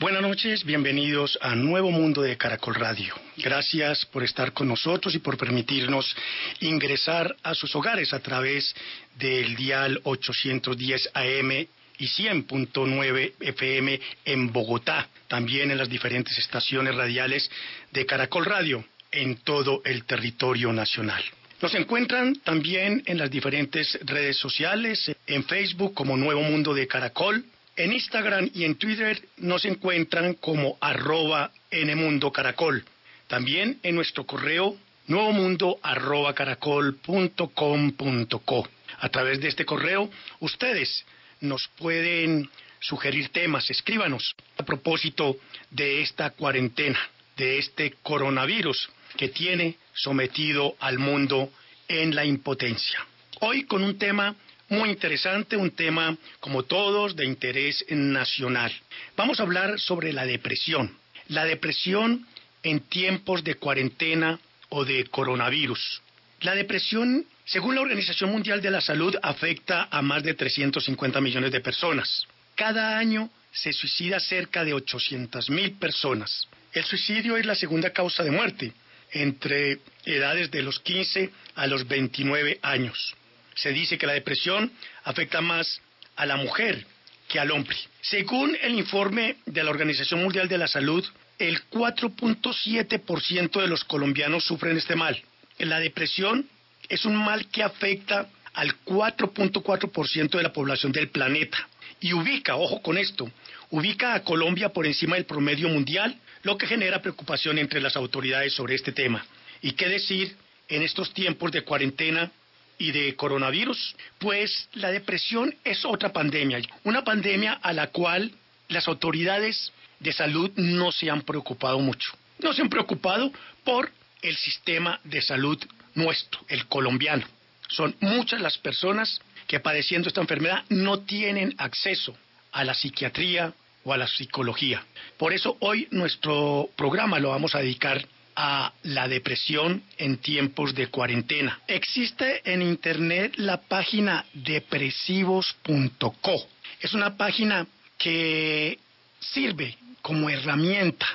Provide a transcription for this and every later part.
Buenas noches, bienvenidos a Nuevo Mundo de Caracol Radio. Gracias por estar con nosotros y por permitirnos ingresar a sus hogares a través del dial 810 AM y 100.9 FM en Bogotá, también en las diferentes estaciones radiales de Caracol Radio en todo el territorio nacional. Nos encuentran también en las diferentes redes sociales, en Facebook como Nuevo Mundo de Caracol, en Instagram y en Twitter nos encuentran como arroba Nmundo Caracol. También en nuestro correo nuevomundo arroba caracol punto com punto co. A través de este correo ustedes nos pueden sugerir temas, escríbanos a propósito de esta cuarentena, de este coronavirus que tiene sometido al mundo en la impotencia. Hoy con un tema muy interesante, un tema como todos de interés nacional. Vamos a hablar sobre la depresión. La depresión en tiempos de cuarentena o de coronavirus. La depresión, según la Organización Mundial de la Salud, afecta a más de 350 millones de personas. Cada año se suicida cerca de 800 mil personas. El suicidio es la segunda causa de muerte entre edades de los 15 a los 29 años. Se dice que la depresión afecta más a la mujer que al hombre. Según el informe de la Organización Mundial de la Salud, el 4.7% de los colombianos sufren este mal. La depresión es un mal que afecta al 4.4% de la población del planeta y ubica, ojo con esto, ubica a Colombia por encima del promedio mundial, lo que genera preocupación entre las autoridades sobre este tema. ¿Y qué decir en estos tiempos de cuarentena y de coronavirus? Pues la depresión es otra pandemia, una pandemia a la cual las autoridades de salud no se han preocupado mucho. No se han preocupado por el sistema de salud nuestro, el colombiano. Son muchas las personas que padeciendo esta enfermedad no tienen acceso a la psiquiatría o a la psicología. Por eso hoy nuestro programa lo vamos a dedicar a la depresión en tiempos de cuarentena. Existe en internet la página depresivos.co. Es una página que sirve como herramienta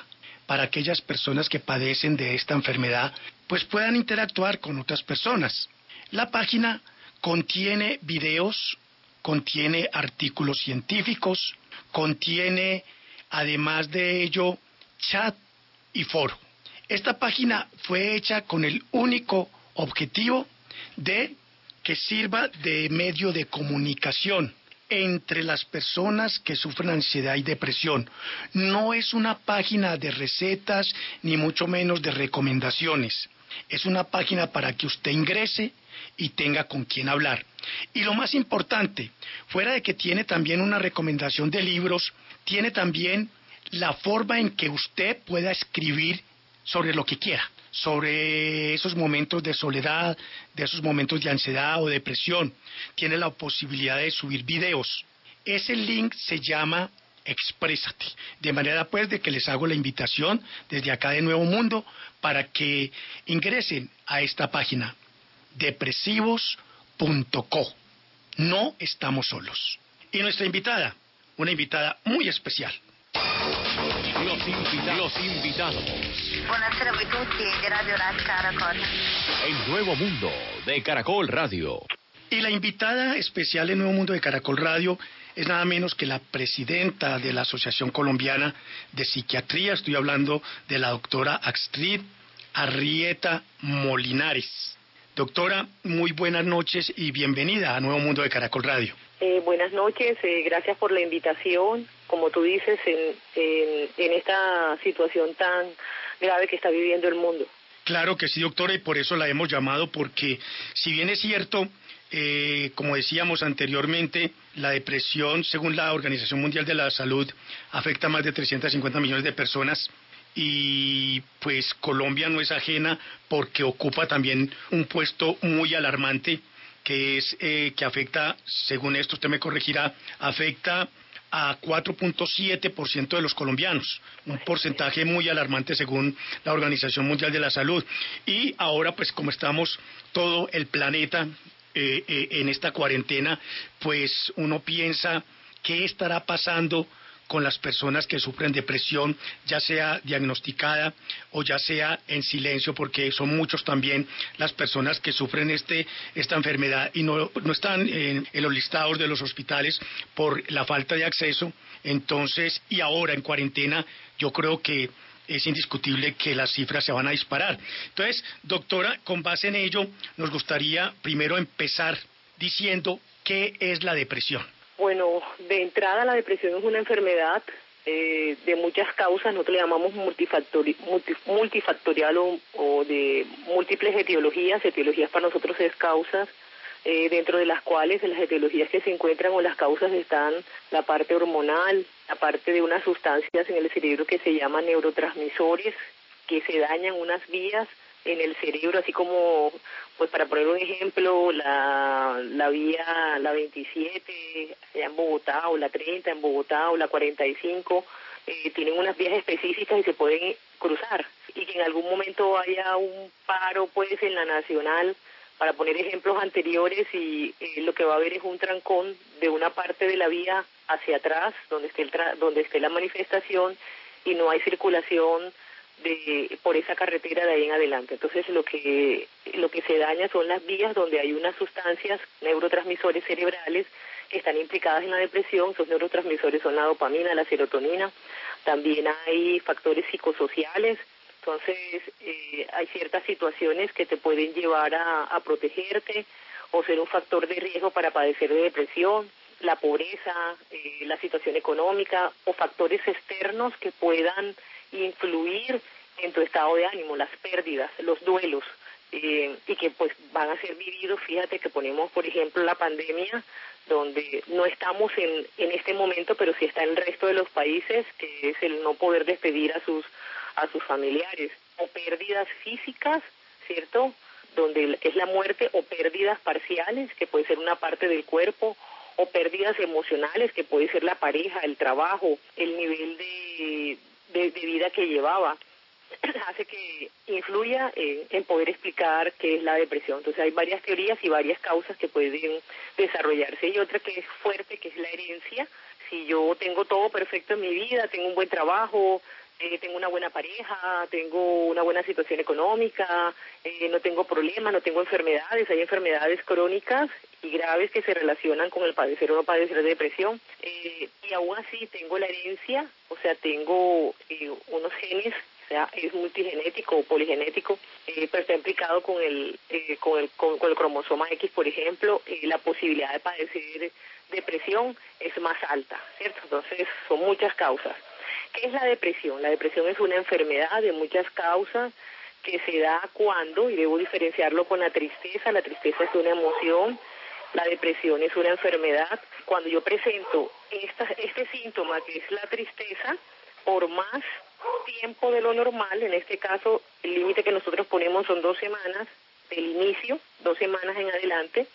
para aquellas personas que padecen de esta enfermedad, pues puedan interactuar con otras personas. La página contiene videos, contiene artículos científicos, contiene además de ello chat y foro. Esta página fue hecha con el único objetivo de que sirva de medio de comunicación entre las personas que sufren ansiedad y depresión. No es una página de recetas ni mucho menos de recomendaciones. Es una página para que usted ingrese y tenga con quién hablar. Y lo más importante, fuera de que tiene también una recomendación de libros, tiene también la forma en que usted pueda escribir sobre lo que quiera, sobre esos momentos de soledad, de esos momentos de ansiedad o depresión. Tiene la posibilidad de subir videos. Ese link se llama Exprésate. De manera pues de que les hago la invitación desde acá de Nuevo Mundo para que ingresen a esta página depresivos.co. No estamos solos. Y nuestra invitada, una invitada muy especial. Los, invitados. Buonasera a tutti di Radio Caracol. En Nuevo Mundo de Caracol Radio. Y la invitada especial en Nuevo Mundo de Caracol Radio es nada menos que la presidenta de la Asociación Colombiana de Psiquiatría. Estoy hablando de la doctora Astrid Arrieta Molinares. Doctora, muy buenas noches y bienvenida a Nuevo Mundo de Caracol Radio. Eh, buenas noches, eh, gracias por la invitación. Como tú dices, en, en, en esta situación tan grave que está viviendo el mundo. Claro que sí, doctora, y por eso la hemos llamado, porque si bien es cierto, eh, como decíamos anteriormente, la depresión, según la Organización Mundial de la Salud, afecta a más de 350 millones de personas. Y pues Colombia no es ajena porque ocupa también un puesto muy alarmante que es eh, que afecta, según esto usted me corregirá, afecta a 4.7% de los colombianos, un porcentaje muy alarmante según la Organización Mundial de la Salud. Y ahora, pues como estamos todo el planeta eh, eh, en esta cuarentena, pues uno piensa qué estará pasando con las personas que sufren depresión, ya sea diagnosticada o ya sea en silencio, porque son muchos también las personas que sufren este, esta enfermedad y no, no están en, en los listados de los hospitales por la falta de acceso. Entonces, y ahora en cuarentena, yo creo que es indiscutible que las cifras se van a disparar. Entonces, doctora, con base en ello, nos gustaría primero empezar diciendo qué es la depresión. Bueno, de entrada la depresión es una enfermedad eh, de muchas causas, nosotros le llamamos multifactori multi multifactorial o, o, de múltiples etiologías, etiologías para nosotros es causas, eh, dentro de las cuales en las etiologías que se encuentran o las causas están la parte hormonal, la parte de unas sustancias en el cerebro que se llaman neurotransmisores, que se dañan unas vías en el cerebro, así como, pues para poner un ejemplo, la, la vía, la 27 allá en Bogotá, o la 30 en Bogotá, o la 45, eh, tienen unas vías específicas y se pueden cruzar. Y que en algún momento haya un paro, pues, en la nacional, para poner ejemplos anteriores, y eh, lo que va a haber es un trancón de una parte de la vía hacia atrás, donde esté, el donde esté la manifestación, y no hay circulación de por esa carretera de ahí en adelante. Entonces lo que lo que se daña son las vías donde hay unas sustancias neurotransmisores cerebrales que están implicadas en la depresión. Esos neurotransmisores son la dopamina, la serotonina. También hay factores psicosociales. Entonces eh, hay ciertas situaciones que te pueden llevar a, a protegerte o ser un factor de riesgo para padecer de depresión la pobreza, eh, la situación económica o factores externos que puedan influir en tu estado de ánimo, las pérdidas, los duelos, eh, y que pues van a ser vividos, fíjate que ponemos por ejemplo la pandemia, donde no estamos en, en este momento, pero sí está el resto de los países, que es el no poder despedir a sus, a sus familiares, o pérdidas físicas, ¿cierto? Donde es la muerte, o pérdidas parciales, que puede ser una parte del cuerpo, o pérdidas emocionales, que puede ser la pareja, el trabajo, el nivel de, de, vida que llevaba hace que influya eh, en poder explicar qué es la depresión. Entonces hay varias teorías y varias causas que pueden desarrollarse. Y otra que es fuerte, que es la herencia. Si yo tengo todo perfecto en mi vida, tengo un buen trabajo, eh, tengo una buena pareja, tengo una buena situación económica, eh, no tengo problemas, no tengo enfermedades, hay enfermedades crónicas y graves que se relacionan con el padecer o no padecer de depresión. Eh, y aún así tengo la herencia, o sea, tengo eh, unos genes o sea, es multigenético o poligenético, eh, pero está implicado con el, eh, con, el con, con, el cromosoma X, por ejemplo, eh, la posibilidad de padecer depresión es más alta, ¿cierto? Entonces, son muchas causas. ¿Qué es la depresión? La depresión es una enfermedad de muchas causas que se da cuando, y debo diferenciarlo con la tristeza, la tristeza es una emoción, la depresión es una enfermedad. Cuando yo presento esta, este síntoma que es la tristeza, por más tiempo de lo normal, en este caso el límite que nosotros ponemos son dos semanas del inicio, dos semanas en adelante,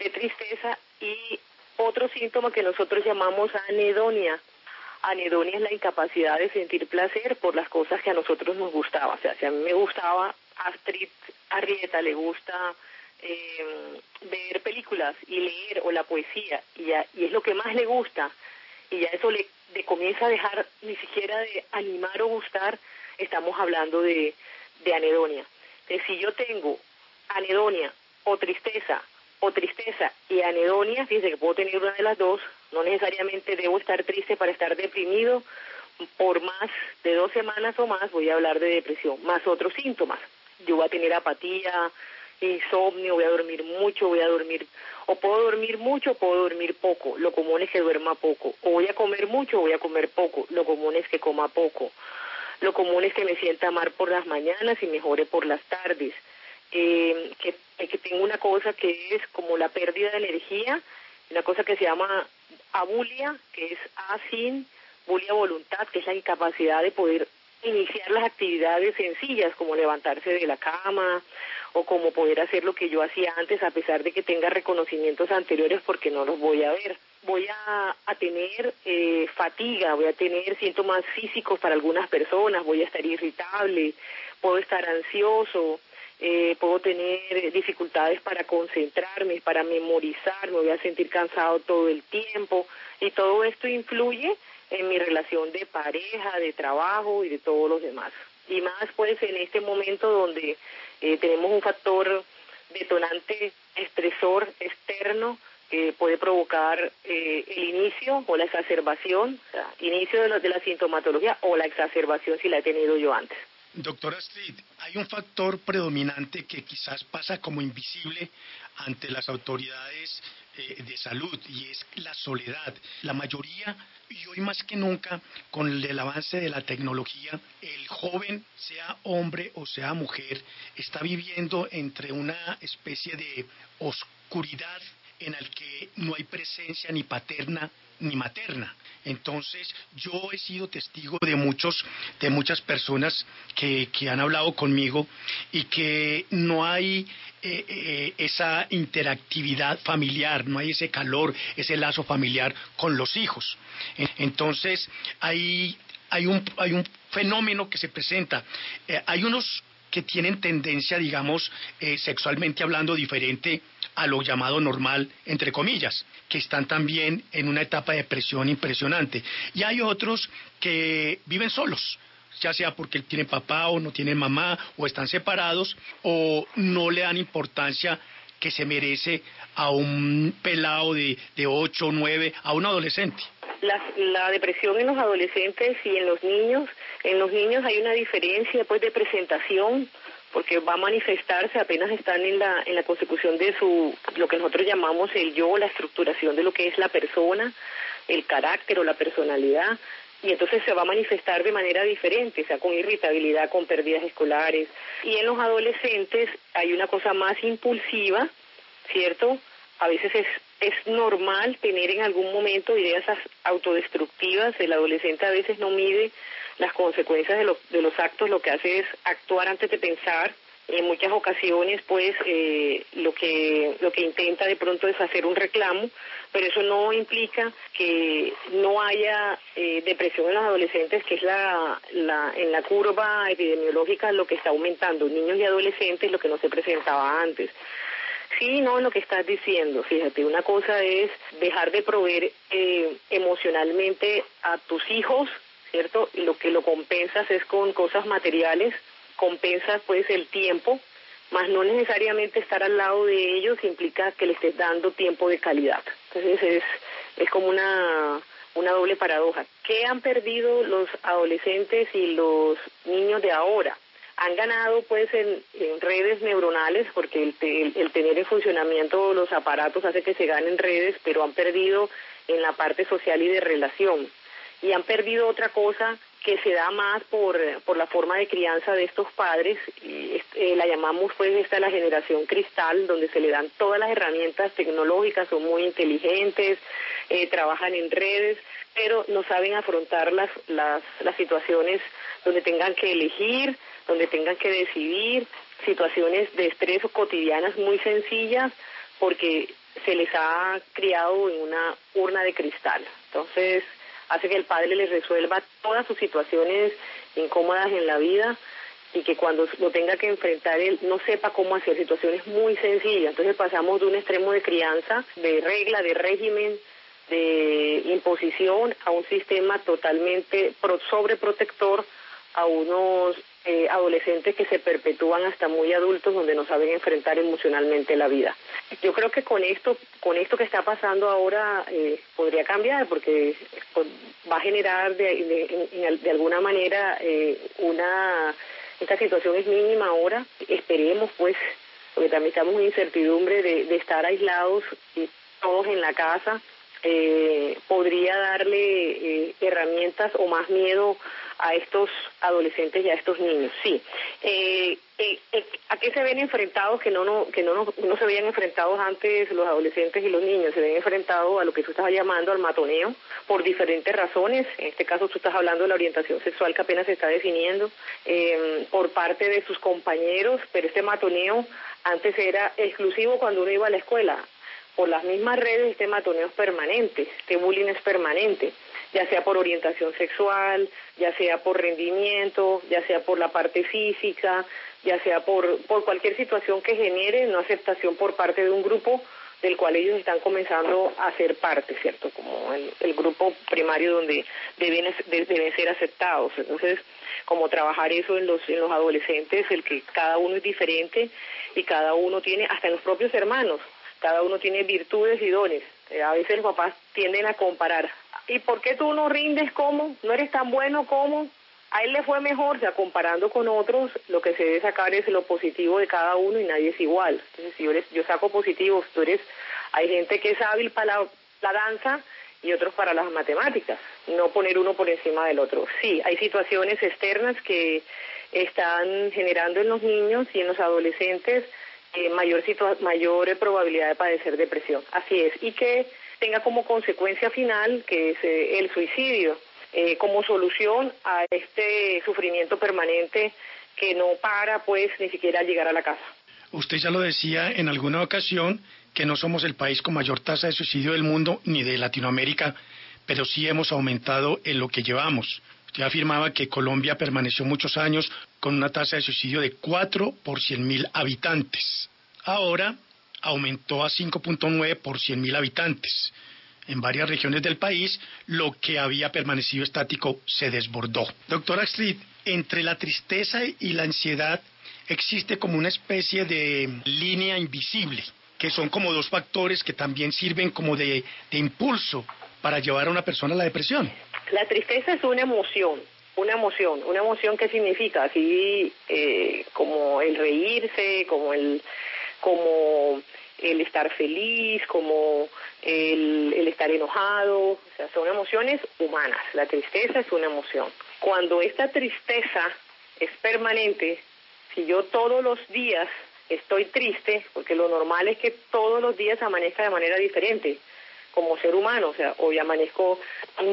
de tristeza y otro síntoma que nosotros llamamos anedonia. Anedonia es la incapacidad de sentir placer por las cosas que a nosotros nos gustaba. O sea, si a mí me gustaba Astrid Arrieta, le gusta eh, ver películas y leer o la poesía, y, ya, y es lo que más le gusta, y ya eso le, comienza a dejar ni siquiera de animar o gustar, estamos hablando de, de anedonia. Entonces, si yo tengo anedonia o tristeza o tristeza y anedonia, fíjense que puedo tener una de las dos, no necesariamente debo estar triste para estar deprimido, por más de dos semanas o más voy a hablar de depresión, más otros síntomas. Yo voy a tener apatía, insomnio, voy a dormir mucho, voy a dormir, o puedo dormir mucho, puedo dormir poco, lo común es que duerma poco, o voy a comer mucho, voy a comer poco, lo común es que coma poco, lo común es que me sienta mal por las mañanas y mejore por las tardes, eh, que, tengo una cosa que es como la pérdida de energía, una cosa que se llama abulia, que es asin, bulia voluntad, que es la incapacidad de poder iniciar las actividades sencillas como levantarse de la cama o como poder hacer lo que yo hacía antes a pesar de que tenga reconocimientos anteriores porque no los voy a ver. Voy a, a tener eh, fatiga, voy a tener síntomas físicos para algunas personas, voy a estar irritable, puedo estar ansioso, eh, puedo tener dificultades para concentrarme, para memorizar, me voy a sentir cansado todo el tiempo y todo esto influye en mi relación de pareja, de trabajo y de todos los demás. Y más pues en este momento donde eh, tenemos un factor detonante estresor externo que puede provocar eh, el inicio o la exacerbación, o sea, inicio de la, de la sintomatología o la exacerbación si la he tenido yo antes. Doctora Street, hay un factor predominante que quizás pasa como invisible ante las autoridades eh, de salud y es la soledad. La mayoría, y hoy más que nunca, con el avance de la tecnología, el joven, sea hombre o sea mujer, está viviendo entre una especie de oscuridad en el que no hay presencia ni paterna ni materna. Entonces, yo he sido testigo de muchos, de muchas personas que, que han hablado conmigo y que no hay eh, eh, esa interactividad familiar, no hay ese calor, ese lazo familiar con los hijos. Entonces, hay, un, hay un fenómeno que se presenta. Eh, hay unos que tienen tendencia, digamos, sexualmente hablando, diferente a lo llamado normal, entre comillas, que están también en una etapa de depresión impresionante. Y hay otros que viven solos, ya sea porque tienen papá o no tienen mamá, o están separados, o no le dan importancia que se merece a un pelado de, de 8 o 9, a un adolescente. La, la depresión en los adolescentes y en los niños, en los niños hay una diferencia pues de presentación porque va a manifestarse apenas están en la en la consecución de su lo que nosotros llamamos el yo, la estructuración de lo que es la persona, el carácter o la personalidad y entonces se va a manifestar de manera diferente, o sea, con irritabilidad, con pérdidas escolares. Y en los adolescentes hay una cosa más impulsiva, ¿cierto? A veces es, es normal tener en algún momento ideas autodestructivas, el adolescente a veces no mide las consecuencias de, lo, de los actos, lo que hace es actuar antes de pensar, en muchas ocasiones pues eh, lo que lo que intenta de pronto es hacer un reclamo pero eso no implica que no haya eh, depresión en los adolescentes que es la, la en la curva epidemiológica lo que está aumentando. Niños y adolescentes lo que no se presentaba antes Sí, no, lo que estás diciendo, fíjate, una cosa es dejar de proveer eh, emocionalmente a tus hijos, ¿cierto? Y lo que lo compensas es con cosas materiales, compensas pues el tiempo, más no necesariamente estar al lado de ellos implica que le estés dando tiempo de calidad. Entonces es, es como una, una doble paradoja. ¿Qué han perdido los adolescentes y los niños de ahora? Han ganado pues en, redes neuronales porque el, el, el tener en funcionamiento los aparatos hace que se ganen redes, pero han perdido en la parte social y de relación. Y han perdido otra cosa que se da más por, por la forma de crianza de estos padres, y, eh, la llamamos pues esta la generación cristal, donde se le dan todas las herramientas tecnológicas, son muy inteligentes, eh, trabajan en redes, pero no saben afrontar las, las, las situaciones donde tengan que elegir, donde tengan que decidir, situaciones de estrés cotidianas muy sencillas, porque se les ha criado en una urna de cristal. Entonces, hace que el padre les resuelva todas sus situaciones incómodas en la vida y que cuando lo tenga que enfrentar él no sepa cómo hacer situaciones muy sencillas. Entonces pasamos de un extremo de crianza, de regla, de régimen, de imposición a un sistema totalmente pro sobreprotector a unos eh, adolescentes que se perpetúan hasta muy adultos donde no saben enfrentar emocionalmente la vida. Yo creo que con esto, con esto que está pasando ahora eh, podría cambiar porque pues, va a generar de, de, de alguna manera eh, una esta situación es mínima ahora. Esperemos pues porque también estamos en incertidumbre de, de estar aislados y todos en la casa eh, podría darle eh, herramientas o más miedo a estos adolescentes y a estos niños. Sí. Eh, eh, eh, ¿A qué se ven enfrentados que no, no que no, no, se veían enfrentados antes los adolescentes y los niños? Se ven enfrentados a lo que tú estás llamando al matoneo por diferentes razones. En este caso tú estás hablando de la orientación sexual que apenas se está definiendo eh, por parte de sus compañeros, pero este matoneo antes era exclusivo cuando uno iba a la escuela. Por las mismas redes este matoneo es permanente, este bullying es permanente ya sea por orientación sexual, ya sea por rendimiento, ya sea por la parte física, ya sea por, por cualquier situación que genere no aceptación por parte de un grupo del cual ellos están comenzando a ser parte, ¿cierto? Como el, el grupo primario donde deben, deben ser aceptados. Entonces, como trabajar eso en los, en los adolescentes, el que cada uno es diferente y cada uno tiene, hasta en los propios hermanos, cada uno tiene virtudes y dones. Eh, a veces los papás tienden a comparar ¿Y por qué tú no rindes como? ¿No eres tan bueno como? A él le fue mejor, o sea, comparando con otros, lo que se debe sacar es lo positivo de cada uno y nadie es igual. Entonces, si yo, yo saco positivos, tú eres, hay gente que es hábil para la, la danza y otros para las matemáticas, no poner uno por encima del otro. Sí, hay situaciones externas que están generando en los niños y en los adolescentes eh, mayor, mayor probabilidad de padecer depresión. Así es. Y que tenga como consecuencia final, que es eh, el suicidio, eh, como solución a este sufrimiento permanente que no para, pues, ni siquiera llegar a la casa. Usted ya lo decía en alguna ocasión que no somos el país con mayor tasa de suicidio del mundo ni de Latinoamérica, pero sí hemos aumentado en lo que llevamos. Usted afirmaba que Colombia permaneció muchos años con una tasa de suicidio de 4 por 100 mil habitantes. Ahora aumentó a 5.9 por 100.000 habitantes. En varias regiones del país, lo que había permanecido estático se desbordó. Doctora Astrid, entre la tristeza y la ansiedad existe como una especie de línea invisible, que son como dos factores que también sirven como de, impulso para llevar a una persona a la depresión. La tristeza es una emoción, una emoción, una emoción que significa así eh, como el reírse, como el como el estar feliz, como el, el, estar enojado, o sea, son emociones humanas. La tristeza es una emoción. Cuando esta tristeza es permanente, si yo todos los días estoy triste, porque lo normal es que todos los días amanezca de manera diferente, como ser humano, o sea, hoy amanezco,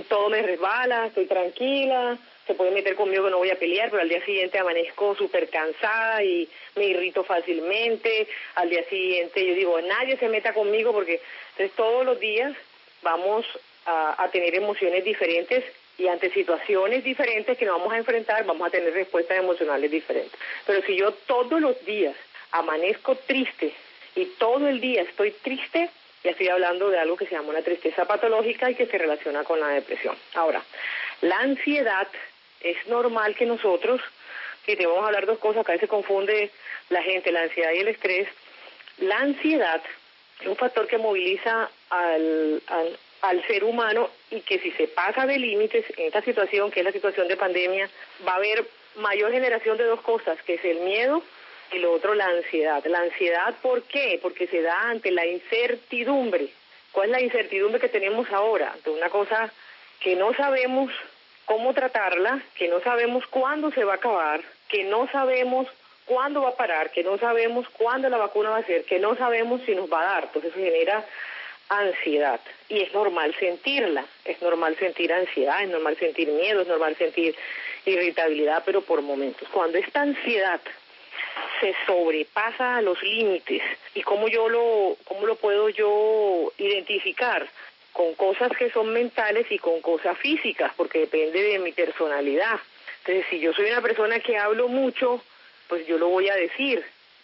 todo me resbala, estoy tranquila, se puede meter conmigo que no voy a pelear, pero al día siguiente amanezco súper cansada y me irrito fácilmente. Al día siguiente yo digo, nadie se meta conmigo porque entonces todos los días vamos a, a tener emociones diferentes y ante situaciones diferentes que nos vamos a enfrentar vamos a tener respuestas emocionales diferentes. Pero si yo todos los días amanezco triste y todo el día estoy triste, ya estoy hablando de algo que se llama una tristeza patológica y que se relaciona con la depresión. Ahora, la ansiedad es normal que nosotros, que te vamos a hablar dos cosas, acá se confunde la gente, la ansiedad y el estrés. La ansiedad es un factor que moviliza al, al, al ser humano y que si se pasa de límites en esta situación, que es la situación de pandemia, va a haber mayor generación de dos cosas, que es el miedo y lo otro la ansiedad. La ansiedad, ¿por qué? Porque se da ante la incertidumbre. ¿Cuál es la incertidumbre que tenemos ahora? Ante una cosa que no sabemos cómo tratarla, que no sabemos cuándo se va a acabar, que no sabemos cuándo va a parar, que no sabemos cuándo la vacuna va a ser, que no sabemos si nos va a dar. Entonces eso genera ansiedad y es normal sentirla, es normal sentir ansiedad, es normal sentir miedo, es normal sentir irritabilidad, pero por momentos. Cuando esta ansiedad se sobrepasa los límites y cómo yo lo cómo lo puedo yo identificar con cosas que son mentales y con cosas físicas, porque depende de mi personalidad. Entonces, si yo soy una persona que hablo mucho, pues yo lo voy a decir,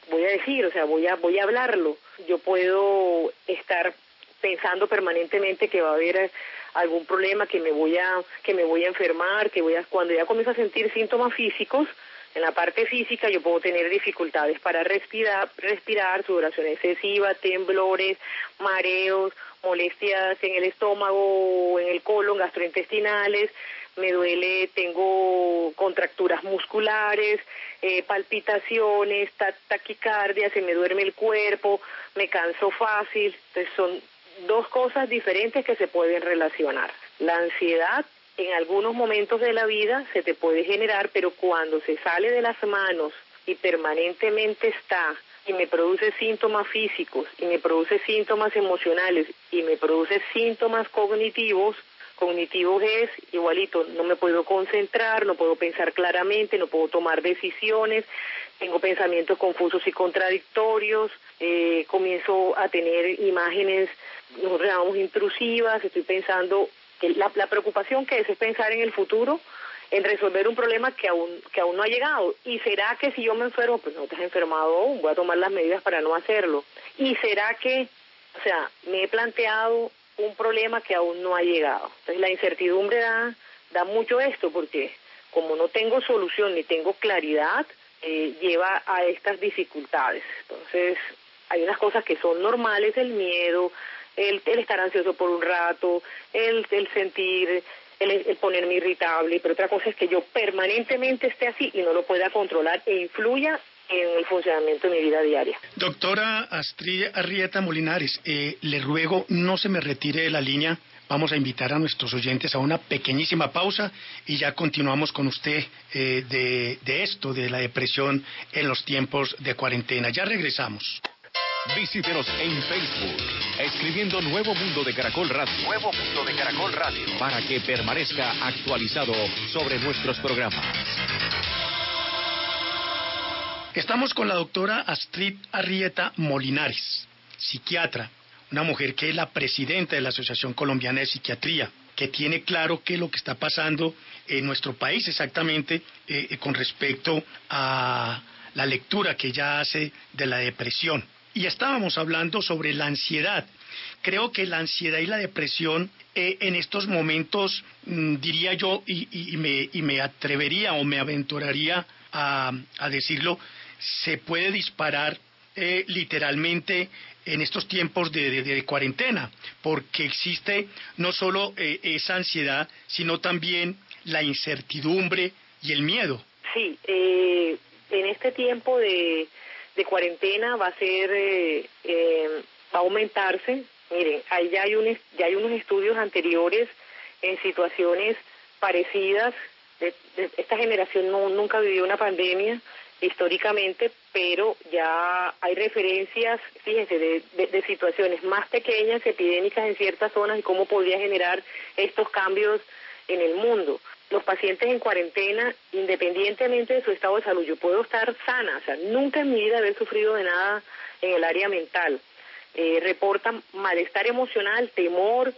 voy a decir, o sea, voy a voy a hablarlo. Yo puedo estar pensando permanentemente que va a haber algún problema, que me voy a que me voy a enfermar, que voy a cuando ya comienzo a sentir síntomas físicos, en la parte física yo puedo tener dificultades para respirar, respirar, sudoración excesiva, temblores, mareos, molestias en el estómago, en el colon, gastrointestinales, me duele, tengo contracturas musculares, eh, palpitaciones, taquicardia, se me duerme el cuerpo, me canso fácil, entonces son dos cosas diferentes que se pueden relacionar. La ansiedad en algunos momentos de la vida se te puede generar, pero cuando se sale de las manos y permanentemente está y me produce síntomas físicos y me produce síntomas emocionales y me produce síntomas cognitivos, cognitivos es igualito, no me puedo concentrar, no puedo pensar claramente, no puedo tomar decisiones, tengo pensamientos confusos y contradictorios, eh, comienzo a tener imágenes, nosotros llamamos intrusivas, estoy pensando, la, la preocupación que es es pensar en el futuro, en resolver un problema que aún que aún no ha llegado. ¿Y será que si yo me enfermo, pues no te has enfermado aún, voy a tomar las medidas para no hacerlo? ¿Y será que, o sea, me he planteado un problema que aún no ha llegado? Entonces la incertidumbre da, da mucho esto, porque como no tengo solución ni tengo claridad, eh, lleva a estas dificultades. Entonces, hay unas cosas que son normales, el miedo, el, estar ansioso por un rato, el, el sentir, el, ponerme irritable, pero otra cosa es que yo permanentemente esté así y no lo pueda controlar e influya en el funcionamiento de mi vida diaria. Doctora Astrid Arrieta Molinares, eh, le ruego no se me retire de la línea. Vamos a invitar a nuestros oyentes a una pequeñísima pausa y ya continuamos con usted eh, de esto, de la depresión en los tiempos de cuarentena. Ya regresamos. Visítenos en Facebook, escribiendo Nuevo Mundo de Caracol Radio. Nuevo Mundo de Caracol Radio. Para que permanezca actualizado sobre nuestros programas. Estamos con la doctora Astrid Arrieta Molinares, psiquiatra, una mujer que es la presidenta de la Asociación Colombiana de Psiquiatría, que tiene claro qué es lo que está pasando en nuestro país exactamente eh, con respecto a la lectura que ella hace de la depresión. Y estábamos hablando sobre la ansiedad. Creo que la ansiedad y la depresión eh, en estos momentos, mmm, diría yo, y, y, me, y, me, atrevería o me aventuraría a, a decirlo, se puede disparar eh, literalmente en estos tiempos de, de, de, cuarentena, porque existe no solo eh, esa ansiedad, sino también la incertidumbre y el miedo. Sí, eh, en este tiempo de, de, cuarentena va a ser, eh, va a aumentarse. Miren, ahí ya hay, un, ya hay unos estudios anteriores en situaciones parecidas. esta generación no, nunca vivió una pandemia históricamente, pero ya hay referencias, fíjense, de, de, de, situaciones más pequeñas, epidémicas en ciertas zonas y cómo podría generar estos cambios en el mundo. Los pacientes en cuarentena, independientemente de su estado de salud, yo puedo estar sana, o sea, nunca en mi vida haber sufrido de nada en el área mental. Eh, reportan malestar emocional, temor,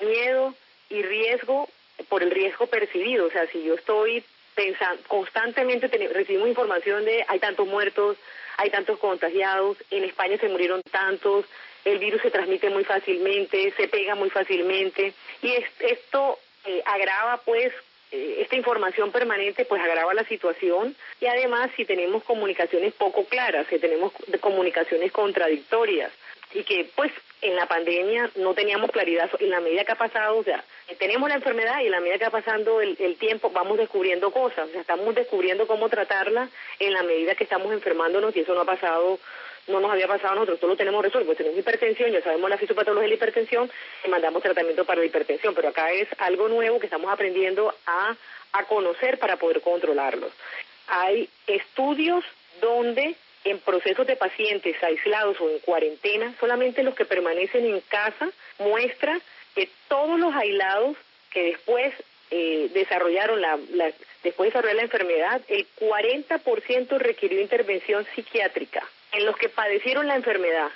miedo y riesgo por el riesgo percibido. O sea, si yo estoy pensando, constantemente recibimos información de hay tantos muertos, hay tantos contagiados, en España se murieron tantos, el virus se transmite muy fácilmente, se pega muy fácilmente y es, esto eh, agrava pues esta información permanente pues agrava la situación. Y además si tenemos comunicaciones poco claras, si tenemos comunicaciones contradictorias y que pues en la pandemia no teníamos claridad en la medida que ha pasado, o sea, tenemos la enfermedad y en la medida que va pasando el, el, tiempo vamos descubriendo cosas, o sea, estamos descubriendo cómo tratarla en la medida que estamos enfermándonos y eso no ha pasado, no nos había pasado a nosotros, todo lo tenemos resuelto, pues tenemos hipertensión, ya sabemos la fisiopatología de la hipertensión y mandamos tratamiento para la hipertensión, pero acá es algo nuevo que estamos aprendiendo a, a conocer para poder controlarlos. Hay estudios donde en procesos de pacientes aislados o en cuarentena, solamente los que permanecen en casa muestra que todos los aislados que después eh, desarrollaron la, la, después de desarrollar la enfermedad, el 40% requirió intervención psiquiátrica. En los que padecieron la enfermedad,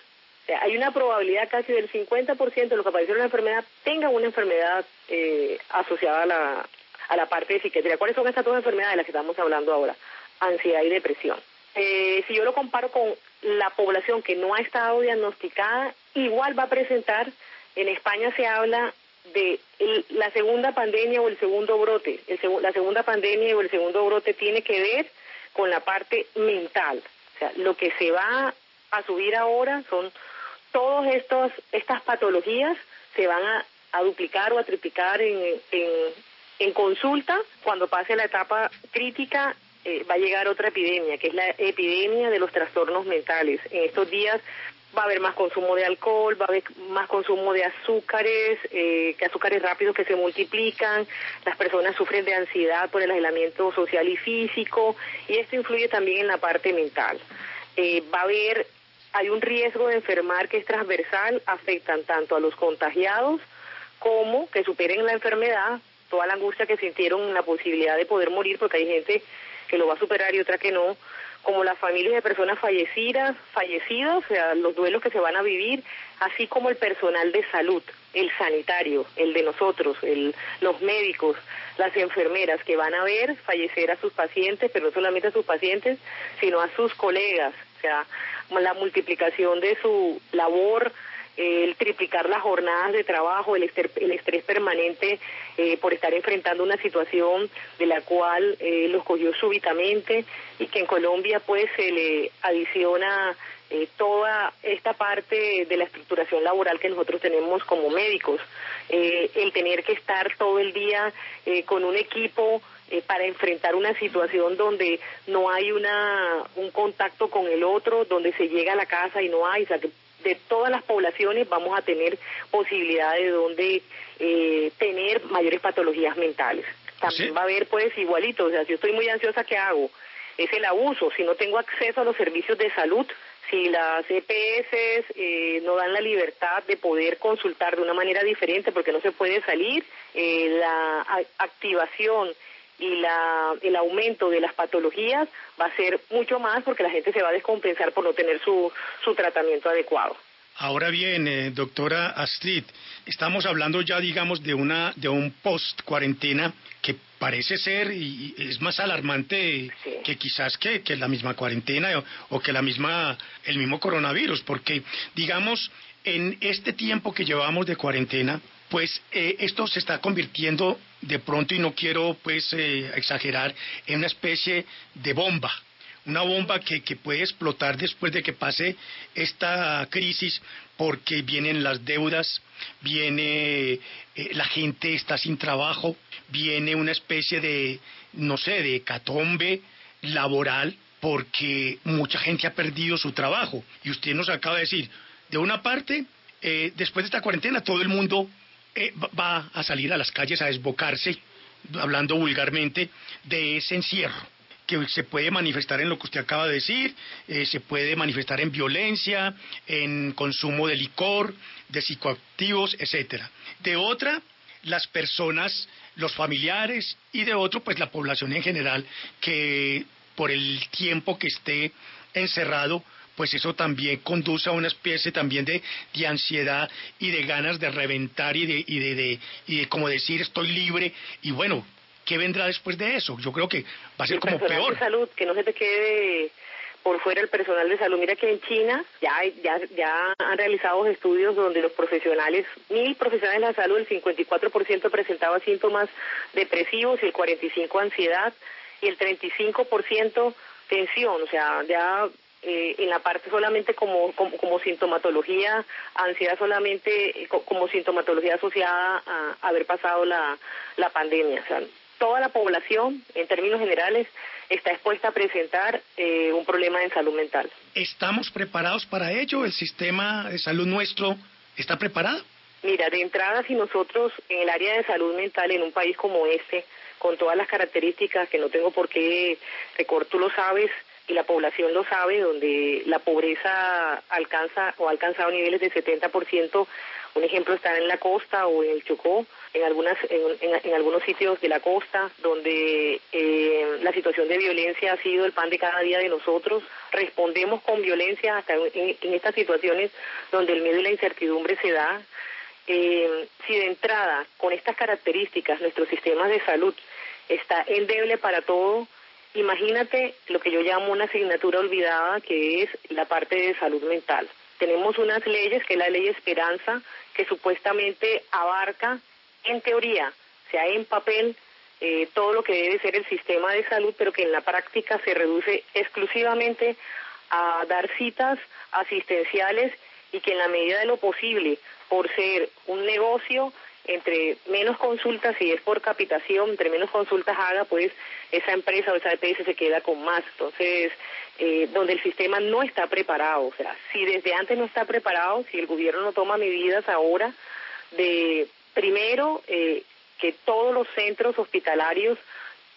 hay una probabilidad casi del 50% de los que padecieron la enfermedad tengan una enfermedad eh, asociada a la, a la parte de psiquiatría. ¿Cuáles son estas dos enfermedades de las que estamos hablando ahora? Ansiedad y depresión. Eh, si yo lo comparo con la población que no ha estado diagnosticada, igual va a presentar, en España se habla de el, la segunda pandemia o el segundo brote. El la segunda pandemia o el segundo brote tiene que ver con la parte mental. Lo que se va a subir ahora son todas estas patologías se van a, a duplicar o a triplicar en, en, en consulta cuando pase la etapa crítica eh, va a llegar otra epidemia, que es la epidemia de los trastornos mentales. En estos días va a haber más consumo de alcohol, va a haber más consumo de azúcares, eh, que azúcares rápidos que se multiplican, las personas sufren de ansiedad por el aislamiento social y físico, y esto influye también en la parte mental. Eh, va a haber, hay un riesgo de enfermar que es transversal, afectan tanto a los contagiados como que superen la enfermedad, toda la angustia que sintieron, la posibilidad de poder morir, porque hay gente que lo va a superar y otra que no, como las familias de personas fallecidas, fallecidos, o sea, los duelos que se van a vivir, así como el personal de salud, el sanitario, el de nosotros, el, los médicos, las enfermeras que van a ver fallecer a sus pacientes, pero no solamente a sus pacientes, sino a sus colegas, o sea, la multiplicación de su labor el triplicar las jornadas de trabajo, el estrés, el estrés permanente eh, por estar enfrentando una situación de la cual eh, los cogió súbitamente y que en Colombia pues se le adiciona eh, toda esta parte de la estructuración laboral que nosotros tenemos como médicos, el tener que estar todo el día con un equipo para enfrentar una situación donde no hay una un contacto con el otro, donde se llega a la casa y no hay, o sea, que de todas las poblaciones vamos a tener posibilidad de donde eh, tener mayores patologías mentales. También va a haber pues igualito, o sea, si yo estoy muy ansiosa, ¿qué hago? Es el abuso, si no tengo acceso a los servicios de salud, si las EPS eh, no dan la libertad de poder consultar de una manera diferente porque no se puede salir, eh, la activación y la, el aumento de las patologías va a ser mucho más porque la gente se va a descompensar por no tener su, su tratamiento adecuado. Ahora bien, eh, doctora Astrid, estamos hablando ya, digamos, de una de un post cuarentena que parece ser y es más alarmante que quizás que, que, la misma cuarentena o, o, que la misma el mismo coronavirus, porque digamos en este tiempo que llevamos de cuarentena pues eh, esto se está convirtiendo de pronto, y no quiero pues eh, exagerar, en una especie de bomba, una bomba que, que, puede explotar después de que pase esta crisis porque vienen las deudas, viene eh, la gente está sin trabajo, viene una especie de, no sé, de catombe laboral porque mucha gente ha perdido su trabajo. Y usted nos acaba de decir, de una parte, después de esta cuarentena todo el mundo eh, va a salir a las calles a desbocarse, hablando vulgarmente, de ese encierro que se puede manifestar en lo que usted acaba de decir, eh, se puede manifestar en violencia, en consumo de licor, de psicoactivos, etcétera. De otra, las personas, los familiares y de otro, pues la población en general, que por el tiempo que esté encerrado, pues eso también conduce a una especie también de, de ansiedad y de ganas de reventar y de, y de, y de como decir estoy libre y bueno, ¿qué vendrá después de eso? Yo creo que va a ser como peor. De salud, que no se te quede por fuera el personal de salud. Mira que en China ya, ya, ya han realizado estudios donde los profesionales, mil profesionales de la salud, el 54% presentaba síntomas depresivos y el 45% ansiedad y el 35% tensión. O sea, ya eh, en la parte solamente como, como, sintomatología, ansiedad solamente eh, como sintomatología asociada a, haber pasado la, la pandemia. O sea, toda la población, en términos generales, está expuesta a presentar eh, un problema en salud mental. ¿Estamos preparados para ello? ¿El sistema de salud nuestro está preparado? Mira, de entrada, si nosotros en el área de salud mental en un país como este, con todas las características que no tengo por qué, tú lo sabes, y la población lo sabe, donde la pobreza alcanza o ha alcanzado niveles de 70%. Un ejemplo está en la costa o en el Chocó, en, algunas, en, algunos sitios de la costa, donde eh, la situación de violencia ha sido el pan de cada día de nosotros. Respondemos con violencia hasta en, estas situaciones donde el miedo y la incertidumbre se da. Eh, si de entrada, con estas características, nuestro sistema de salud está endeble para todo, Imagínate lo que yo llamo una asignatura olvidada, que es la parte de salud mental. Tenemos unas leyes, que es la ley Esperanza, que supuestamente abarca, en teoría, sea en papel, eh, todo lo que debe ser el sistema de salud, pero que en la práctica se reduce exclusivamente a dar citas asistenciales y que en la medida de lo posible, por ser un negocio, entre menos consultas, si es por capitación, entre menos consultas haga, pues esa empresa o esa EPS se queda con más. Entonces, eh, donde el sistema no está preparado, o sea, si desde antes no está preparado, si el gobierno no toma medidas ahora de, primero, eh, que todos los centros hospitalarios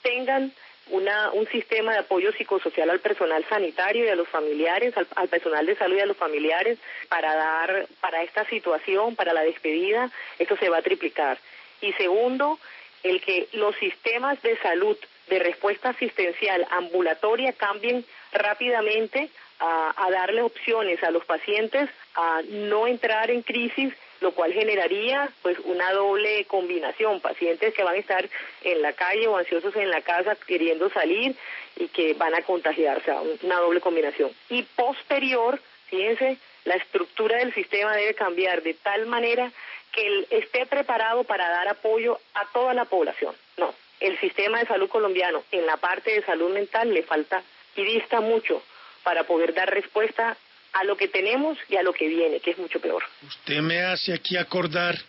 tengan una, un sistema de apoyo psicosocial al personal sanitario y a los familiares, al, personal de salud y a los familiares, para dar, para esta situación, para la despedida, esto se va a triplicar. Y segundo, el que los sistemas de salud de respuesta asistencial ambulatoria cambien rápidamente a, a darle opciones a los pacientes a no entrar en crisis lo cual generaría pues una doble combinación, pacientes que van a estar en la calle o ansiosos en la casa queriendo salir y que van a contagiarse, una doble combinación. Y posterior, fíjense, la estructura del sistema debe cambiar de tal manera que él esté preparado para dar apoyo a toda la población. No, el sistema de salud colombiano en la parte de salud mental le falta y dista mucho para poder dar respuesta a lo que tenemos y a lo que viene, que es mucho peor. Usted me hace aquí acordar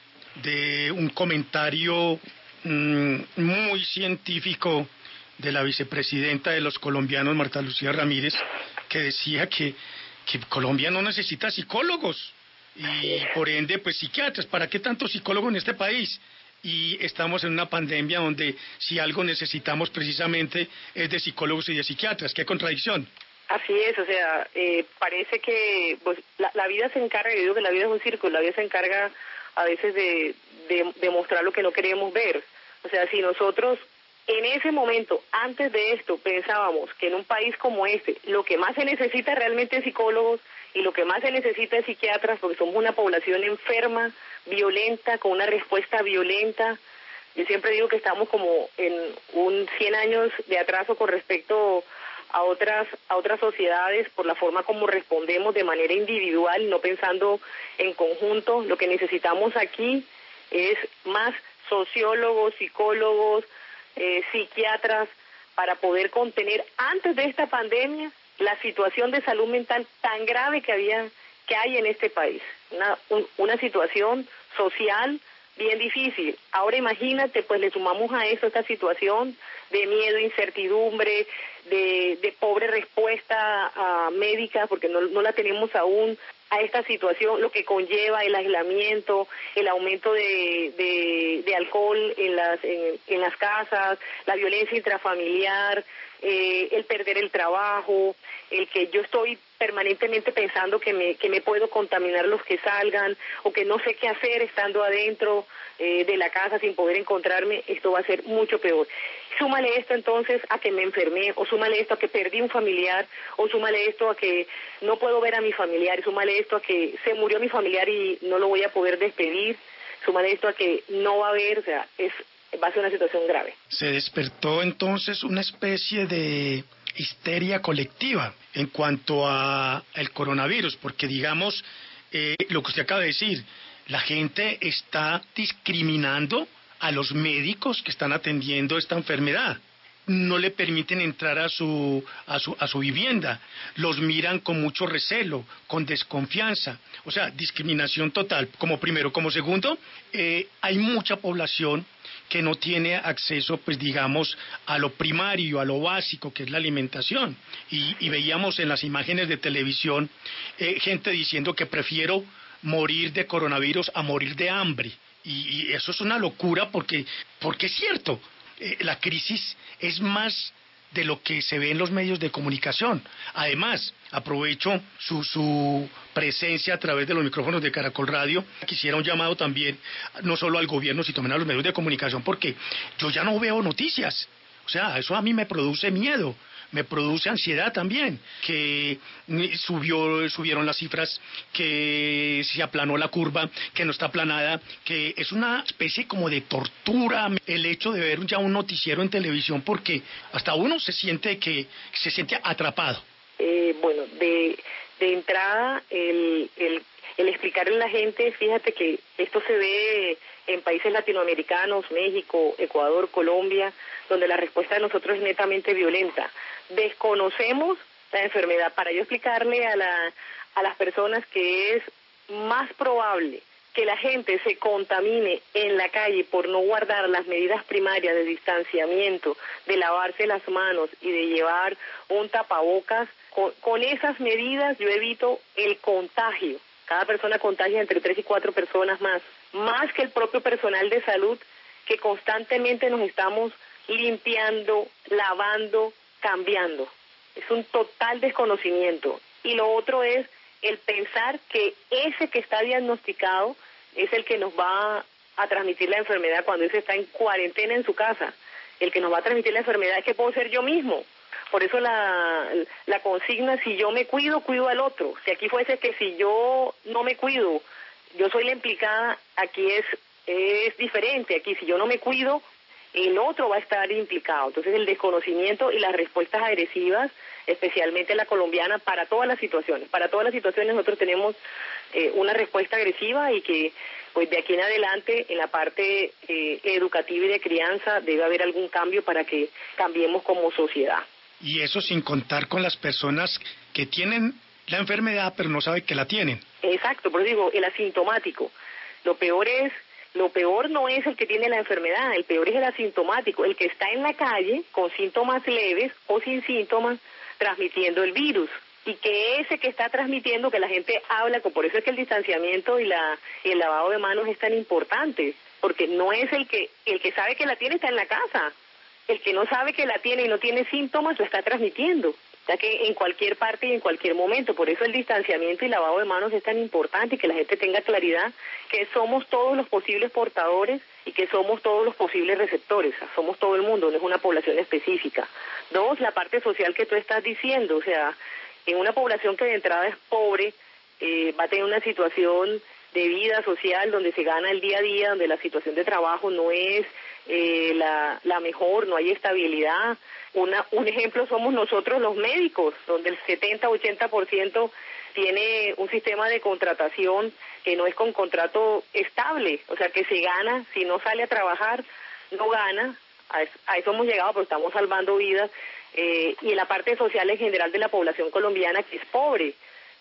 de un comentario mm, muy científico de la vicepresidenta de los colombianos, Marta Lucía Ramírez, que decía que, Colombia no necesita psicólogos y por ende, pues psiquiatras. ¿Para qué tantos psicólogos en este país? Y estamos en una pandemia donde si algo necesitamos precisamente es de psicólogos y de psiquiatras. ¿Qué contradicción? Así es, o sea, eh, parece que pues, la, vida se encarga, yo digo que la vida es un círculo, la vida se encarga a veces de, de, mostrar lo que no queremos ver. O sea, si nosotros en ese momento, antes de esto, pensábamos que en un país como este, lo que más se necesita realmente es psicólogos y lo que más se necesita es psiquiatras, porque somos una población enferma, violenta, con una respuesta violenta. Yo siempre digo que estamos como en un 100 años de atraso con respecto a otras a otras sociedades por la forma como respondemos de manera individual, no pensando en conjunto. Lo que necesitamos aquí es más sociólogos, psicólogos, eh, psiquiatras para poder contener antes de esta pandemia la situación de salud mental tan grave que había que hay en este país, una, una situación social bien difícil. Ahora imagínate, pues le sumamos a eso esta situación de miedo, incertidumbre, de, de pobre respuesta médica, porque no, no la tenemos aún a esta situación, lo que conlleva el aislamiento, el aumento de, de, de alcohol en las, en, en, las casas, la violencia intrafamiliar, eh, el perder el trabajo, el que yo estoy permanentemente pensando que me, que me puedo contaminar los que salgan o que no sé qué hacer estando adentro eh, de la casa sin poder encontrarme, esto va a ser mucho peor. Súmale esto entonces a que me enfermé, o súmale esto a que perdí un familiar, o súmale esto a que no puedo ver a mi familiar, súmale esto a que se murió mi familiar y no lo voy a poder despedir, súmale esto a que no va a haber, o sea, es, va a ser una situación grave. Se despertó entonces una especie de histeria colectiva en cuanto a el coronavirus, porque digamos eh, lo que usted acaba de decir, la gente está discriminando a los médicos que están atendiendo esta enfermedad. No le permiten entrar a su, a su, a su vivienda. Los miran con mucho recelo, con desconfianza. O sea, discriminación total, como primero. Como segundo, eh, hay mucha población que no tiene acceso, pues digamos, a lo primario, a lo básico, que es la alimentación. Y, veíamos en las imágenes de televisión eh, gente diciendo que prefiero morir de coronavirus a morir de hambre. Y, eso es una locura porque, porque es cierto, eh, la crisis es más de lo que se ve en los medios de comunicación. Además, aprovecho su, su, presencia a través de los micrófonos de Caracol Radio. Quisiera un llamado también, no solo al gobierno, sino también a los medios de comunicación, porque yo ya no veo noticias. O sea, eso a mí me produce miedo me produce ansiedad también, que subió, subieron las cifras, que se aplanó la curva, que no está aplanada, que es una especie como de tortura el hecho de ver ya un noticiero en televisión porque hasta uno se siente que se siente atrapado. Eh, bueno, de, de entrada el, el, el explicarle a la gente, fíjate que esto se ve en países latinoamericanos, México, Ecuador, Colombia, donde la respuesta de nosotros es netamente violenta desconocemos la enfermedad. Para yo explicarle a, la, a las personas que es más probable que la gente se contamine en la calle por no guardar las medidas primarias de distanciamiento, de lavarse las manos y de llevar un tapabocas, con, esas medidas yo evito el contagio. Cada persona contagia entre tres y cuatro personas más, más que el propio personal de salud que constantemente nos estamos limpiando, lavando, cambiando. Es un total desconocimiento. Y lo otro es el pensar que ese que está diagnosticado es el que nos va a transmitir la enfermedad cuando ese está en cuarentena en su casa. El que nos va a transmitir la enfermedad es que puedo ser yo mismo. Por eso la, la consigna, si yo me cuido, cuido al otro. Si aquí fuese que si yo no me cuido, yo soy la implicada, aquí es, es diferente. Aquí si yo no me cuido, el otro va a estar implicado. Entonces el desconocimiento y las respuestas agresivas, especialmente la colombiana, para todas las situaciones. Para todas las situaciones nosotros tenemos eh, una respuesta agresiva y que pues de aquí en adelante en la parte eh, educativa y de crianza debe haber algún cambio para que cambiemos como sociedad. Y eso sin contar con las personas que tienen la enfermedad pero no saben que la tienen. Exacto, por eso digo, el asintomático. Lo peor es lo peor no es el que tiene la enfermedad, el peor es el asintomático, el que está en la calle con síntomas leves o sin síntomas transmitiendo el virus. Y que ese que está transmitiendo, que la gente habla, por eso es que el distanciamiento y, la, y el lavado de manos es tan importante, porque no es el que, el que sabe que la tiene está en la casa, el que no sabe que la tiene y no tiene síntomas lo está transmitiendo ya que en cualquier parte y en cualquier momento. Por eso el distanciamiento y lavado de manos es tan importante y que la gente tenga claridad que somos todos los posibles portadores y que somos todos los posibles receptores, somos todo el mundo, no es una población específica. Dos, la parte social que tú estás diciendo, o sea, en una población que de entrada es pobre, eh, va a tener una situación de vida social donde se gana el día a día, donde la situación de trabajo no es eh, la, la mejor, no hay estabilidad, una, un ejemplo somos nosotros los médicos, donde el 70-80% tiene un sistema de contratación que no es con contrato estable, o sea que se gana, si no sale a trabajar, no gana, a eso, hemos llegado, pero estamos salvando vidas, eh, y en la parte social en general de la población colombiana que es pobre.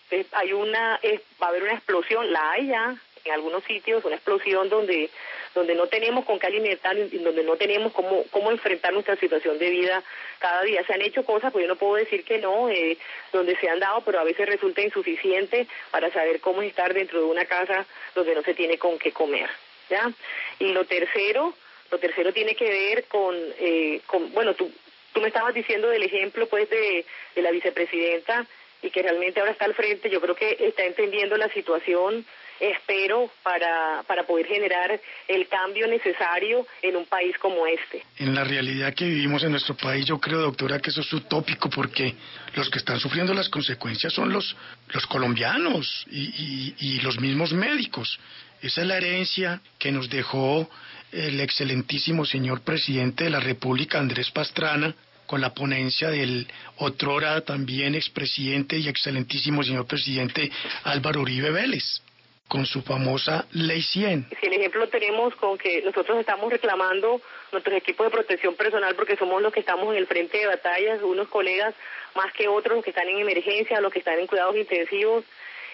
Entonces, hay una, va a haber una explosión, la hay ya en algunos sitios, una explosión donde donde no tenemos con qué alimentar, donde no tenemos cómo, cómo enfrentar nuestra situación de vida cada día. Se han hecho cosas, pues yo no puedo decir que no, eh, donde se han dado, pero a veces resulta insuficiente para saber cómo estar dentro de una casa donde no se tiene con qué comer. ¿ya? Y lo tercero, lo tercero tiene que ver con, eh, con bueno, tú, tú me estabas diciendo del ejemplo pues de, de la vicepresidenta y que realmente ahora está al frente, yo creo que está entendiendo la situación espero, para, para poder generar el cambio necesario en un país como este. En la realidad que vivimos en nuestro país, yo creo, doctora, que eso es utópico porque los que están sufriendo las consecuencias son los, los colombianos y, y los mismos médicos. Esa es la herencia que nos dejó el excelentísimo señor presidente de la República, Andrés Pastrana, con la ponencia del otrora también expresidente y excelentísimo señor presidente Álvaro Uribe Vélez con su famosa Ley 100. Si el ejemplo tenemos con que nosotros estamos reclamando nuestros equipos de protección personal porque somos los que estamos en el frente de batallas, unos colegas más que otros, los que están en emergencia, los que están en cuidados intensivos,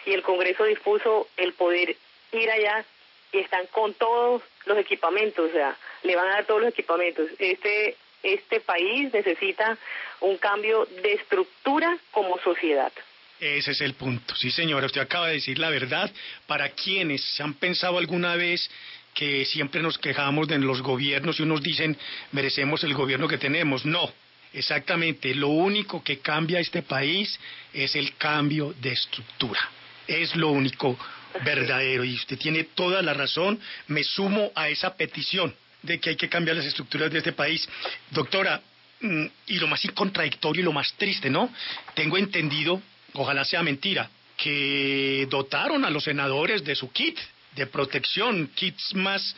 y el Congreso dispuso el poder ir allá y están con todos los equipamientos, o sea, le van a dar todos los equipamientos. Este, este país necesita un cambio de estructura como sociedad. Ese es el punto. Sí, señora, usted acaba de decir la verdad. Para quienes se han pensado alguna vez que siempre nos quejamos de los gobiernos y unos dicen merecemos el gobierno que tenemos. No, exactamente. Lo único que cambia este país es el cambio de estructura. Es lo único verdadero y usted tiene toda la razón. Me sumo a esa petición de que hay que cambiar las estructuras de este país. Doctora, mm, y lo más contradictorio y lo más triste, ¿no? Tengo entendido ojalá sea mentira, que dotaron a los senadores de su kit de protección, kits más,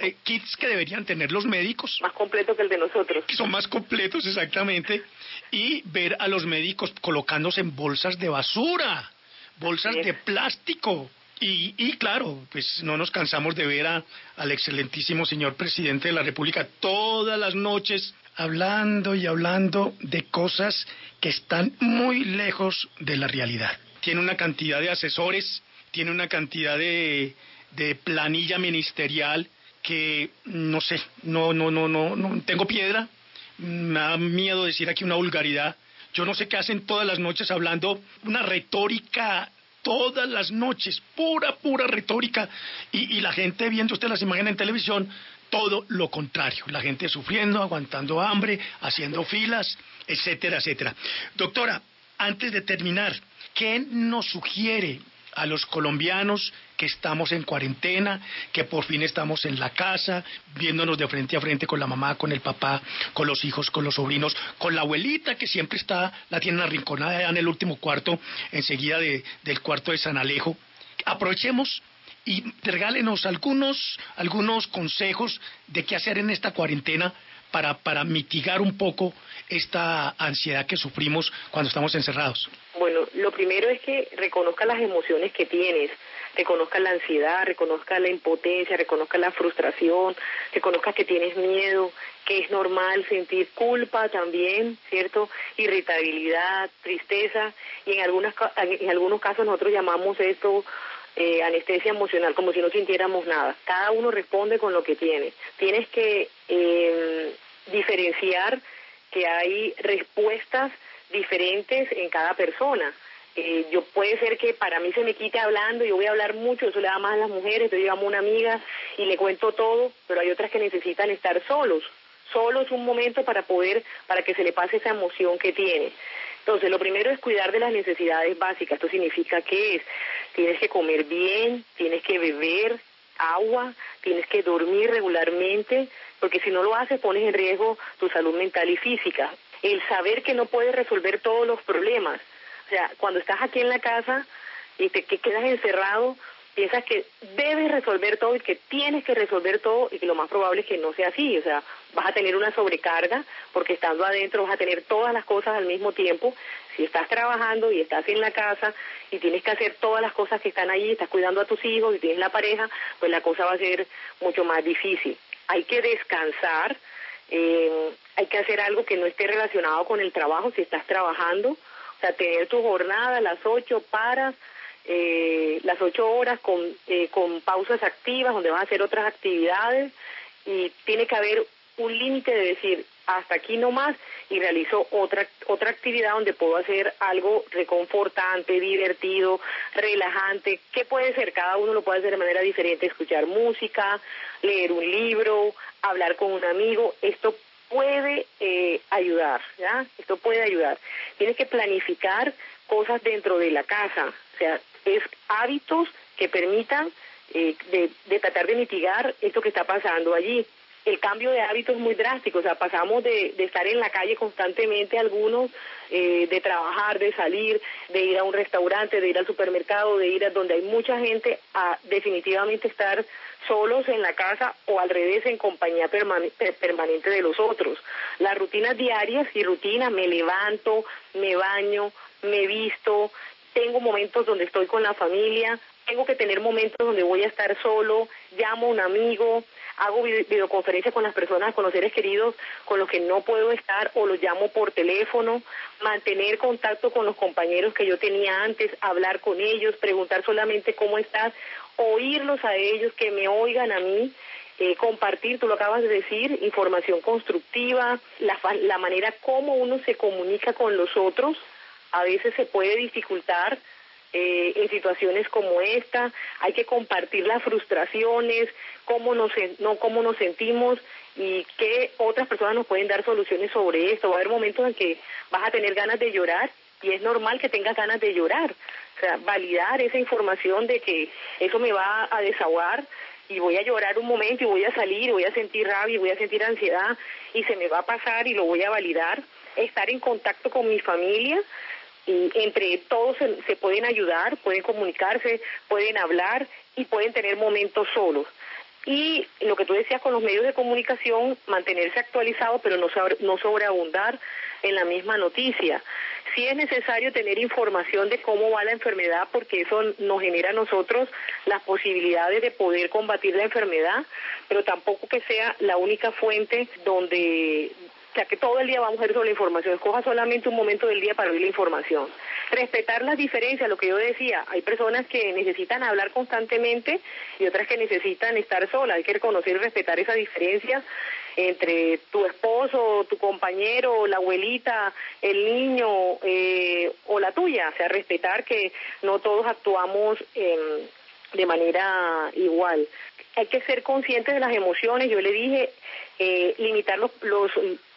eh, kits que deberían tener los médicos. Más completos que el de nosotros. Que son más completos, exactamente. Y ver a los médicos colocándose en bolsas de basura, bolsas de plástico. Y, y, claro, pues no nos cansamos de ver a, al excelentísimo señor presidente de la República todas las noches hablando y hablando de cosas que están muy lejos de la realidad. Tiene una cantidad de asesores, tiene una cantidad de, de planilla ministerial que no sé, no, no, no, no, no tengo piedra, me da miedo decir aquí una vulgaridad. Yo no sé qué hacen todas las noches hablando una retórica todas las noches, pura, pura retórica, y, y la gente viendo usted las imágenes en televisión, todo lo contrario, la gente sufriendo, aguantando hambre, haciendo filas, etcétera, etcétera. Doctora, antes de terminar, ¿qué nos sugiere a los colombianos que estamos en cuarentena, que por fin estamos en la casa, viéndonos de frente a frente con la mamá, con el papá, con los hijos, con los sobrinos, con la abuelita que siempre está, la tiene arrinconada en el último cuarto, enseguida del cuarto de San Alejo. Aprovechemos y regálenos algunos, algunos consejos de qué hacer en esta cuarentena para, para mitigar un poco esta ansiedad que sufrimos cuando estamos encerrados. Bueno, lo primero es que reconozca las emociones que tienes, reconozca la ansiedad, reconozca la impotencia, reconozca la frustración, reconozca que tienes miedo, que es normal sentir culpa también, ¿cierto? Irritabilidad, tristeza, y en, algunas, en algunos casos nosotros llamamos esto eh, anestesia emocional, como si no sintiéramos nada. Cada uno responde con lo que tiene. Tienes que eh, diferenciar que hay respuestas diferentes en cada persona. Eh, yo puede ser que para mí se me quite hablando, yo voy a hablar mucho, eso le da más a las mujeres, yo llamo a una amiga y le cuento todo, pero hay otras que necesitan estar solos, solos un momento para poder, para que se le pase esa emoción que tiene. Entonces, lo primero es cuidar de las necesidades básicas. Esto significa que es, tienes que comer bien, tienes que beber agua, tienes que dormir regularmente, porque si no lo haces pones en riesgo tu salud mental y física. El saber que no puedes resolver todos los problemas, o sea, cuando estás aquí en la casa y te quedas encerrado, piensas que debes resolver todo y que tienes que resolver todo y que lo más probable es que no sea así, o sea, vas a tener una sobrecarga porque estando adentro vas a tener todas las cosas al mismo tiempo. Si estás trabajando y estás en la casa y tienes que hacer todas las cosas que están ahí, estás cuidando a tus hijos y tienes la pareja, pues la cosa va a ser mucho más difícil. Hay que descansar, eh, hay que hacer algo que no esté relacionado con el trabajo si estás trabajando, sea, tener tu jornada a las ocho para eh, las ocho horas con, eh, con pausas activas donde vas a hacer otras actividades y tiene que haber un límite de decir hasta aquí no más y realizo otra otra actividad donde puedo hacer algo reconfortante, divertido, relajante. ¿Qué puede ser? Cada uno lo puede hacer de manera diferente, escuchar música, leer un libro, hablar con un amigo. Esto puede eh, ayudar, ¿ya? Esto puede ayudar. Tienes que planificar cosas dentro de la casa, o sea, es hábitos que permitan eh, de, de tratar de mitigar esto que está pasando allí el cambio de hábitos es muy drástico, o sea, pasamos de, estar en la calle constantemente algunos, eh, de trabajar, de salir, de ir a un restaurante, de ir al supermercado, de ir a donde hay mucha gente, a definitivamente estar solos en la casa o al revés en compañía permanente de los otros. Las rutinas diarias y rutinas, me levanto, me baño, me visto, tengo momentos donde estoy con la familia, tengo que tener momentos donde voy a estar solo, llamo a un amigo, hago videoconferencias con las personas, con los seres queridos con los que no puedo estar o los llamo por teléfono, mantener contacto con los compañeros que yo tenía antes, hablar con ellos, preguntar solamente cómo estás, oírlos a ellos, que me oigan a mí. Eh, compartir, tú lo acabas de decir, información constructiva, la, la manera como uno se comunica con los otros, a veces se puede dificultar eh, en situaciones como esta, hay que compartir las frustraciones, cómo nos, no, cómo nos sentimos y qué otras personas nos pueden dar soluciones sobre esto. Va a haber momentos en que vas a tener ganas de llorar y es normal que tengas ganas de llorar. O sea, validar esa información de que eso me va a desahogar y voy a llorar un momento y voy a salir, y voy a sentir rabia, y voy a sentir ansiedad y se me va a pasar y lo voy a validar. Estar en contacto con mi familia, entre todos se, pueden ayudar, pueden comunicarse, pueden hablar y pueden tener momentos solos. Y lo que tú decías con los medios de comunicación, mantenerse actualizado, pero no, no sobreabundar en la misma noticia. Sí es necesario tener información de cómo va la enfermedad porque eso nos genera a nosotros las posibilidades de poder combatir la enfermedad, pero tampoco que sea la única fuente donde o sea, que todo el día vamos a ir sobre la información, escoja solamente un momento del día para oír la información. Respetar las diferencias, lo que yo decía, hay personas que necesitan hablar constantemente y otras que necesitan estar solas, hay que reconocer y respetar esa diferencia entre tu esposo, tu compañero, la abuelita, el niño eh, o la tuya, o sea, respetar que no todos actuamos de manera igual. Hay que ser conscientes de las emociones, yo le dije, eh, limitar los, los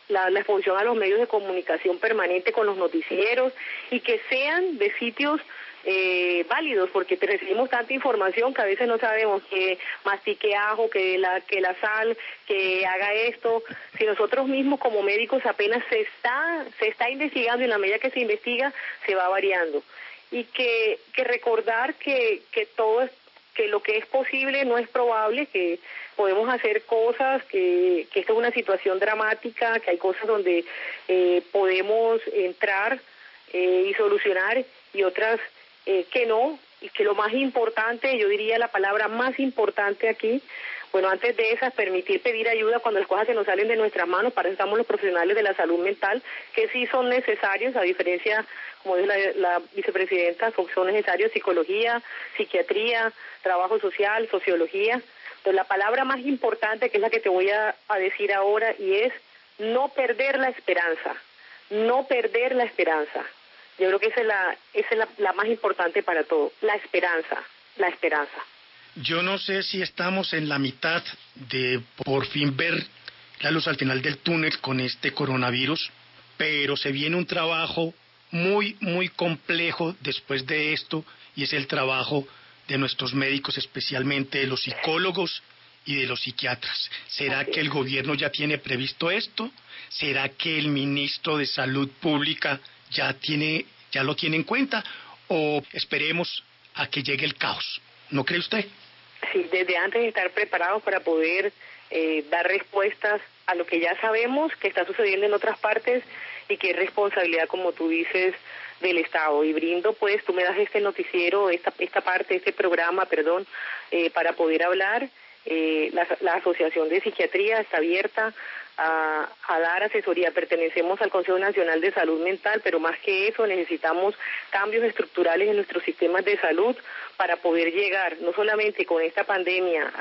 la, exposición a los medios de comunicación permanente con los noticieros y que sean de sitios eh, válidos porque recibimos tanta información que a veces no sabemos que mastique ajo, que la, que la sal, que haga esto. Si nosotros mismos como médicos apenas se está, se está investigando y en la medida que se investiga se va variando. Y que, que recordar que, que todo es que lo que es posible no es probable, que podemos hacer cosas, que, que esta es una situación dramática, que hay cosas donde eh, podemos entrar eh, y solucionar y otras eh, que no, y que lo más importante, yo diría la palabra más importante aquí, bueno, antes de esas, permitir pedir ayuda cuando las cosas se nos salen de nuestras manos, para eso estamos los profesionales de la salud mental, que sí son necesarios, a diferencia, como dice la, la vicepresidenta, son necesarios psicología, psiquiatría, trabajo social, sociología. Pero la palabra más importante, que es la que te voy a, decir ahora, y es no perder la esperanza, no perder la esperanza. Yo creo que esa es la, esa es la más importante para todo, la esperanza, la esperanza. Yo no sé si estamos en la mitad de por fin ver la luz al final del túnel con este coronavirus, pero se viene un trabajo muy, muy complejo después de esto y es el trabajo de nuestros médicos, especialmente de los psicólogos y de los psiquiatras. ¿Será que el gobierno ya tiene previsto esto? ¿Será que el ministro de Salud Pública ya tiene ya lo tiene en cuenta o esperemos a que llegue el caos? ¿No cree usted? Sí, desde antes estar preparados para poder eh, dar respuestas a lo que ya sabemos que está sucediendo en otras partes y que es responsabilidad, como tú dices, del Estado. Y brindo, pues, tú me das este noticiero, esta, esta parte, este programa, perdón, eh, para poder hablar. Eh, la, la Asociación de Psiquiatría está abierta a, dar asesoría. Pertenecemos al Consejo Nacional de Salud Mental, pero más que eso necesitamos cambios estructurales en nuestros sistemas de salud para poder llegar no solamente con esta pandemia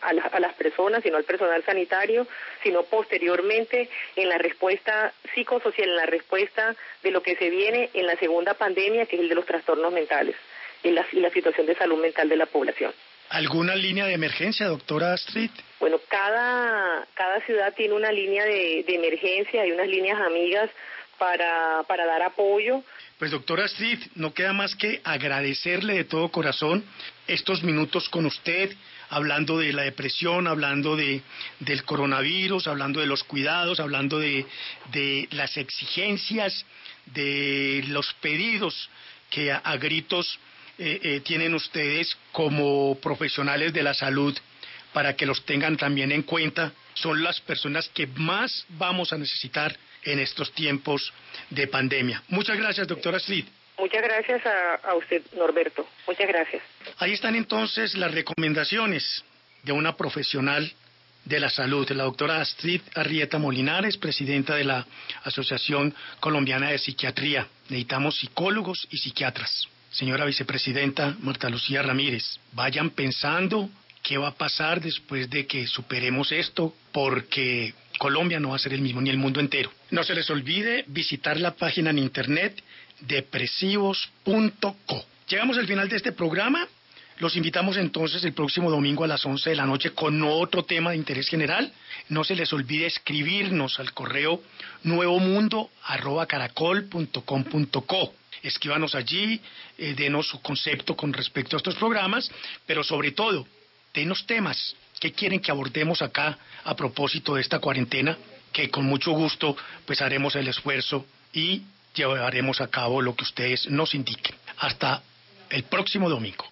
a, las personas, sino al personal sanitario, sino posteriormente en la respuesta psicosocial, en la respuesta de lo que se viene en la segunda pandemia, que es el de los trastornos mentales y la, y la situación de salud mental de la población. ¿Alguna línea de emergencia, doctora Astrid? Bueno, cada, cada ciudad tiene una línea de, emergencia, hay unas líneas amigas para, para dar apoyo. Pues doctora Astrid, no queda más que agradecerle de todo corazón estos minutos con usted, hablando de la depresión, hablando de, del coronavirus, hablando de los cuidados, hablando de, de las exigencias, de los pedidos que a gritos eh, eh, tienen ustedes como profesionales de la salud para que los tengan también en cuenta? Son las personas que más vamos a necesitar en estos tiempos de pandemia. Muchas gracias, doctora Street. Muchas gracias a, a, usted, Norberto. Muchas gracias. Ahí están entonces las recomendaciones de una profesional de la salud, la doctora Astrid Arrieta Molinares, presidenta de la Asociación Colombiana de Psiquiatría. Necesitamos psicólogos y psiquiatras señora vicepresidenta Marta Lucía Ramírez, vayan pensando qué va a pasar después de que superemos esto, porque Colombia no va a ser el mismo ni el mundo entero. No se les olvide visitar la página en internet depresivos.co. Llegamos al final de este programa. Los invitamos entonces el próximo domingo a las 11 de la noche con otro tema de interés general. No se les olvide escribirnos al correo nuevomundo.caracol.com.co escríbanos allí, eh, denos su concepto con respecto a estos programas, pero sobre todo, denos temas que quieren que abordemos acá a propósito de esta cuarentena, que con mucho gusto pues haremos el esfuerzo y llevaremos a cabo lo que ustedes nos indiquen. Hasta el próximo domingo.